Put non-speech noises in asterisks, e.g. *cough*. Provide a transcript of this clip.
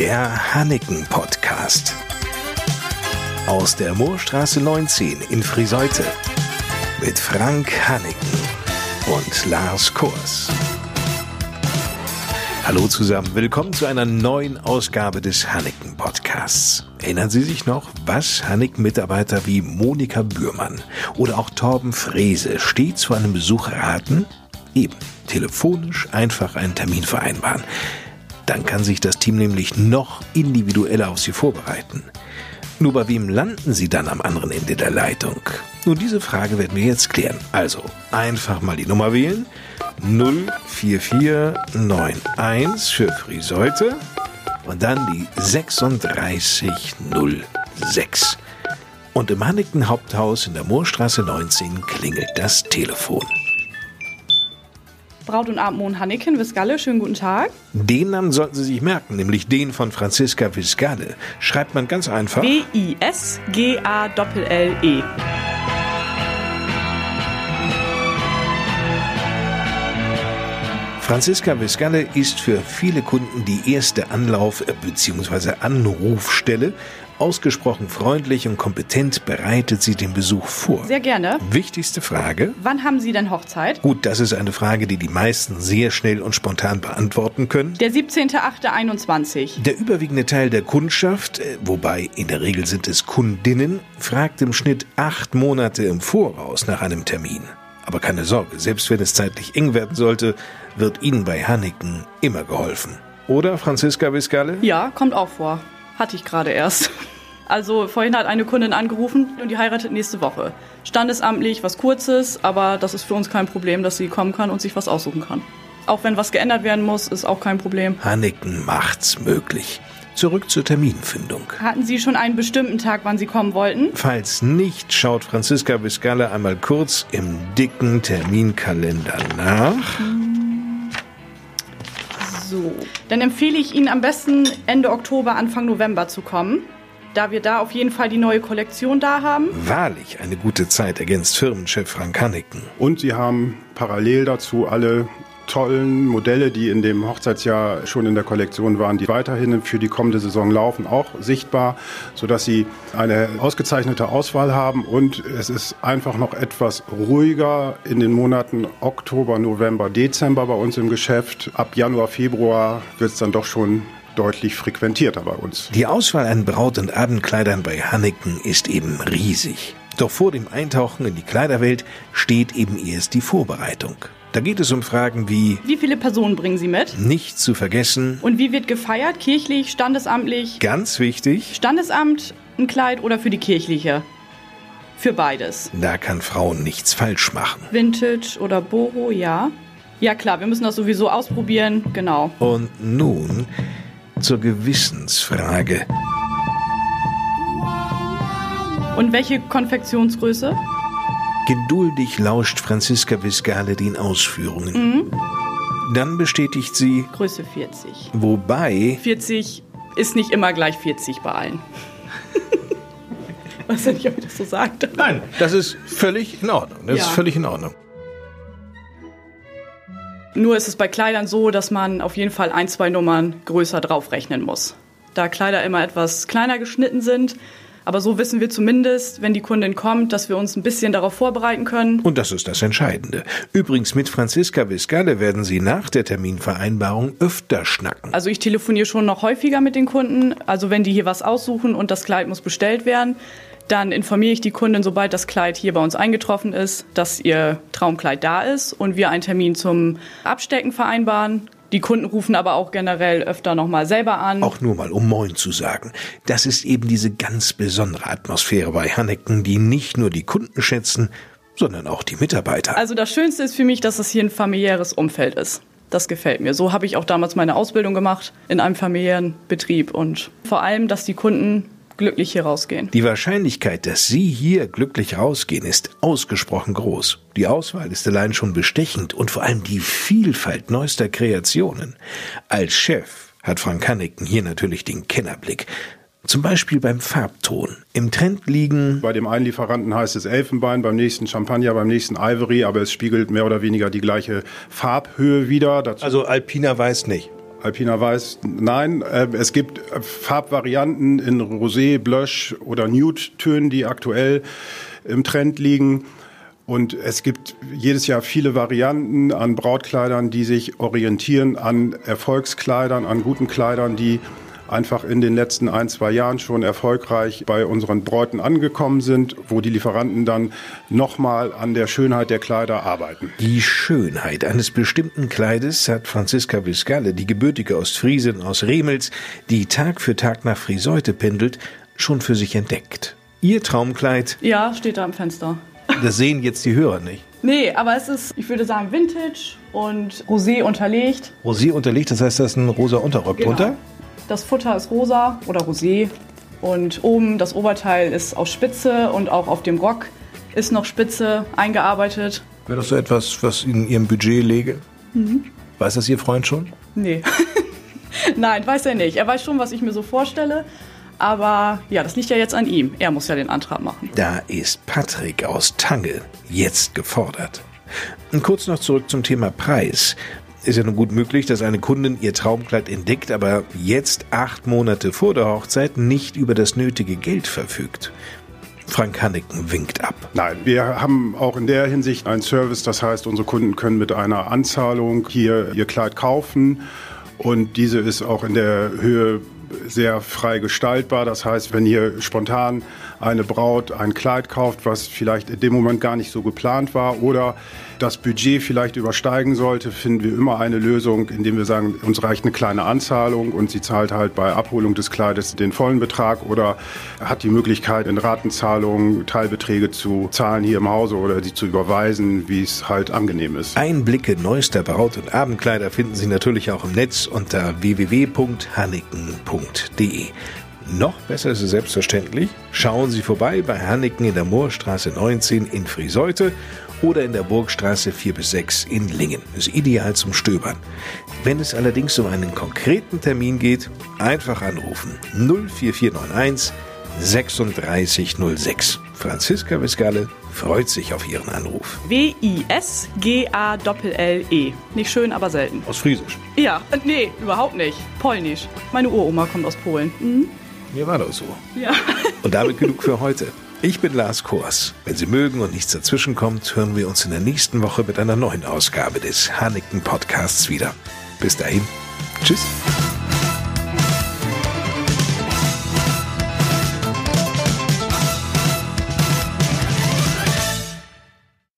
Der Hanneken Podcast. Aus der Moorstraße 19 in Friseute. Mit Frank Hanneken und Lars Kors. Hallo zusammen, willkommen zu einer neuen Ausgabe des Hanneken Podcasts. Erinnern Sie sich noch, was Hannek-Mitarbeiter wie Monika Bührmann oder auch Torben Frese stets zu einem Besuch raten? Eben, telefonisch einfach einen Termin vereinbaren. Dann kann sich das Team nämlich noch individueller auf Sie vorbereiten. Nur bei wem landen Sie dann am anderen Ende der Leitung? Nun, diese Frage werden wir jetzt klären. Also, einfach mal die Nummer wählen. 04491 für Friseute und dann die 3606. Und im Hanneken Haupthaus in der Moorstraße 19 klingelt das Telefon. Braut und Abendmohn Hanneken, Visgalle, schönen guten Tag. Den Namen sollten Sie sich merken, nämlich den von Franziska Visgalle. Schreibt man ganz einfach. W-I-S-G-A-L-L-E. Franziska Visgalle ist für viele Kunden die erste Anlauf- bzw. Anrufstelle. Ausgesprochen freundlich und kompetent bereitet sie den Besuch vor. Sehr gerne. Wichtigste Frage. Wann haben Sie denn Hochzeit? Gut, das ist eine Frage, die die meisten sehr schnell und spontan beantworten können. Der 17.08.21. Der überwiegende Teil der Kundschaft, äh, wobei in der Regel sind es Kundinnen, fragt im Schnitt acht Monate im Voraus nach einem Termin. Aber keine Sorge, selbst wenn es zeitlich eng werden sollte, wird Ihnen bei Hanneken immer geholfen. Oder, Franziska Viscale? Ja, kommt auch vor. Hatte ich gerade erst. Also vorhin hat eine Kundin angerufen und die heiratet nächste Woche. Standesamtlich was Kurzes, aber das ist für uns kein Problem, dass sie kommen kann und sich was aussuchen kann. Auch wenn was geändert werden muss, ist auch kein Problem. Hanneken macht's möglich. Zurück zur Terminfindung. Hatten Sie schon einen bestimmten Tag, wann Sie kommen wollten? Falls nicht, schaut Franziska Viscale einmal kurz im dicken Terminkalender nach. So. Dann empfehle ich Ihnen am besten Ende Oktober, Anfang November zu kommen, da wir da auf jeden Fall die neue Kollektion da haben. Wahrlich eine gute Zeit, ergänzt Firmenchef Frank Hanneken. Und sie haben parallel dazu alle tollen Modelle, die in dem Hochzeitsjahr schon in der Kollektion waren, die weiterhin für die kommende Saison laufen, auch sichtbar, sodass sie eine ausgezeichnete Auswahl haben und es ist einfach noch etwas ruhiger in den Monaten Oktober, November, Dezember bei uns im Geschäft. Ab Januar, Februar wird es dann doch schon deutlich frequentierter bei uns. Die Auswahl an Braut- und Abendkleidern bei Hanneken ist eben riesig. Doch vor dem Eintauchen in die Kleiderwelt steht eben erst die Vorbereitung. Da geht es um Fragen wie Wie viele Personen bringen Sie mit? nicht zu vergessen, Und wie wird gefeiert? Kirchlich, standesamtlich? ganz wichtig, Standesamt, ein Kleid oder für die kirchliche? Für beides. da kann Frauen nichts falsch machen. Vintage oder Boho, ja. Ja klar, wir müssen das sowieso ausprobieren, genau. Und nun zur Gewissensfrage. Und welche Konfektionsgröße? Geduldig lauscht Franziska Viscale den Ausführungen. Dann bestätigt sie, Größe 40. wobei 40 ist nicht immer gleich 40 bei allen. *laughs* Weiß ja nicht, ob ich das so sagte. Nein, das ist völlig in Ordnung. Das Ja. ist völlig in Ordnung. Nur ist es bei Kleidern so, dass man auf jeden Fall ein, zwei Nummern größer draufrechnen muss. Da Kleider immer etwas kleiner geschnitten sind. Aber so wissen wir zumindest, wenn die Kundin kommt, dass wir uns ein bisschen darauf vorbereiten können. Und das ist das Entscheidende. Übrigens, mit Franziska Viscale werden Sie nach der Terminvereinbarung öfter schnacken. Also ich telefoniere schon noch häufiger mit den Kunden. Also wenn die hier was aussuchen und das Kleid muss bestellt werden, dann informiere ich die Kundin, sobald das Kleid hier bei uns eingetroffen ist, dass ihr Traumkleid da ist und wir einen Termin zum Abstecken vereinbaren. Die Kunden rufen aber auch generell öfter nochmal selber an. Auch nur mal um Moin zu sagen. Das ist eben diese ganz besondere Atmosphäre bei Hanneken, die nicht nur die Kunden schätzen, sondern auch die Mitarbeiter. Also das Schönste ist für mich, dass es hier ein familiäres Umfeld ist. Das gefällt mir. So habe ich auch damals meine Ausbildung gemacht in einem familiären Betrieb und vor allem, dass die Kunden glücklich hier rausgehen. Die Wahrscheinlichkeit, dass Sie hier glücklich rausgehen, ist ausgesprochen groß. Die Auswahl ist allein schon bestechend und vor allem die Vielfalt neuester Kreationen. Als Chef hat Frank Hanneken hier natürlich den Kennerblick. Zum Beispiel beim Farbton. Im Trend liegen Bei dem einen Lieferanten heißt es Elfenbein, beim nächsten Champagner, beim nächsten Ivory, aber es spiegelt mehr oder weniger die gleiche Farbhöhe wider. Dazu also Alpina weiß nicht. Alpina Weiß, nein. Äh, es gibt Farbvarianten in Rosé, Blush oder Nude-Tönen, die aktuell im Trend liegen. Und es gibt jedes Jahr viele Varianten an Brautkleidern, die sich orientieren an Erfolgskleidern, an guten Kleidern, die einfach in den letzten ein, zwei Jahren schon erfolgreich bei unseren Bräuten angekommen sind, wo die Lieferanten dann nochmal an der Schönheit der Kleider arbeiten. Die Schönheit eines bestimmten Kleides hat Franziska Viscale, die gebürtige Ostfriesin aus Remels, die Tag für Tag nach Friseute pendelt, schon für sich entdeckt. Ihr Traumkleid? Ja, steht da am Fenster. *laughs* Das sehen jetzt die Hörer nicht. Nee, aber es ist, ich würde sagen, Vintage und Rosé unterlegt. Rosé unterlegt, das heißt, da ist ein rosa Unterrock genau. drunter? Das Futter ist rosa oder Rosé und oben das Oberteil ist aus Spitze und auch auf dem Rock ist noch Spitze eingearbeitet. Wäre das so etwas, was in Ihrem Budget läge? Mhm. Weiß das Ihr Freund schon? Nee. *laughs* Nein, weiß er nicht. Er weiß schon, was ich mir so vorstelle. Aber ja, das liegt ja jetzt an ihm. Er muss ja den Antrag machen. Da ist Patrick aus Tange jetzt gefordert. Und kurz noch zurück zum Thema Preis. Ist ja nun gut möglich, dass eine Kundin ihr Traumkleid entdeckt, aber jetzt acht Monate vor der Hochzeit nicht über das nötige Geld verfügt. Frank Hanneken winkt ab. Nein, wir haben auch in der Hinsicht einen Service. Das heißt, unsere Kunden können mit einer Anzahlung hier ihr Kleid kaufen und diese ist auch in der Höhe sehr frei gestaltbar. Das heißt, wenn hier spontan eine Braut ein Kleid kauft, was vielleicht in dem Moment gar nicht so geplant war oder das Budget vielleicht übersteigen sollte, finden wir immer eine Lösung, indem wir sagen, uns reicht eine kleine Anzahlung und sie zahlt halt bei Abholung des Kleides den vollen Betrag oder hat die Möglichkeit, in Ratenzahlungen Teilbeträge zu zahlen hier im Hause oder sie zu überweisen, wie es halt angenehm ist. Einblicke neuester Braut- und Abendkleider finden Sie natürlich auch im Netz unter www.hanneken.de. Noch besser ist es selbstverständlich, schauen Sie vorbei bei Hanneken in der Moorstraße 19 in Friseute oder in der Burgstraße 4 bis 6 in Lingen. Ist ideal zum Stöbern. Wenn es allerdings um einen konkreten Termin geht, einfach anrufen 04491 3606. Franziska Viscale freut sich auf Ihren Anruf. W-I-S-G-A-L-L-E. Nicht schön, aber selten. Aus Friesisch? Ja, nee, überhaupt nicht. Polnisch. Meine Uroma kommt aus Polen. Mhm. Mir war das so. Ja. Und damit genug für heute. Ich bin Lars Kors. Wenn Sie mögen und nichts dazwischenkommt, hören wir uns in der nächsten Woche mit einer neuen Ausgabe des Hanniken Podcasts wieder. Bis dahin. Tschüss.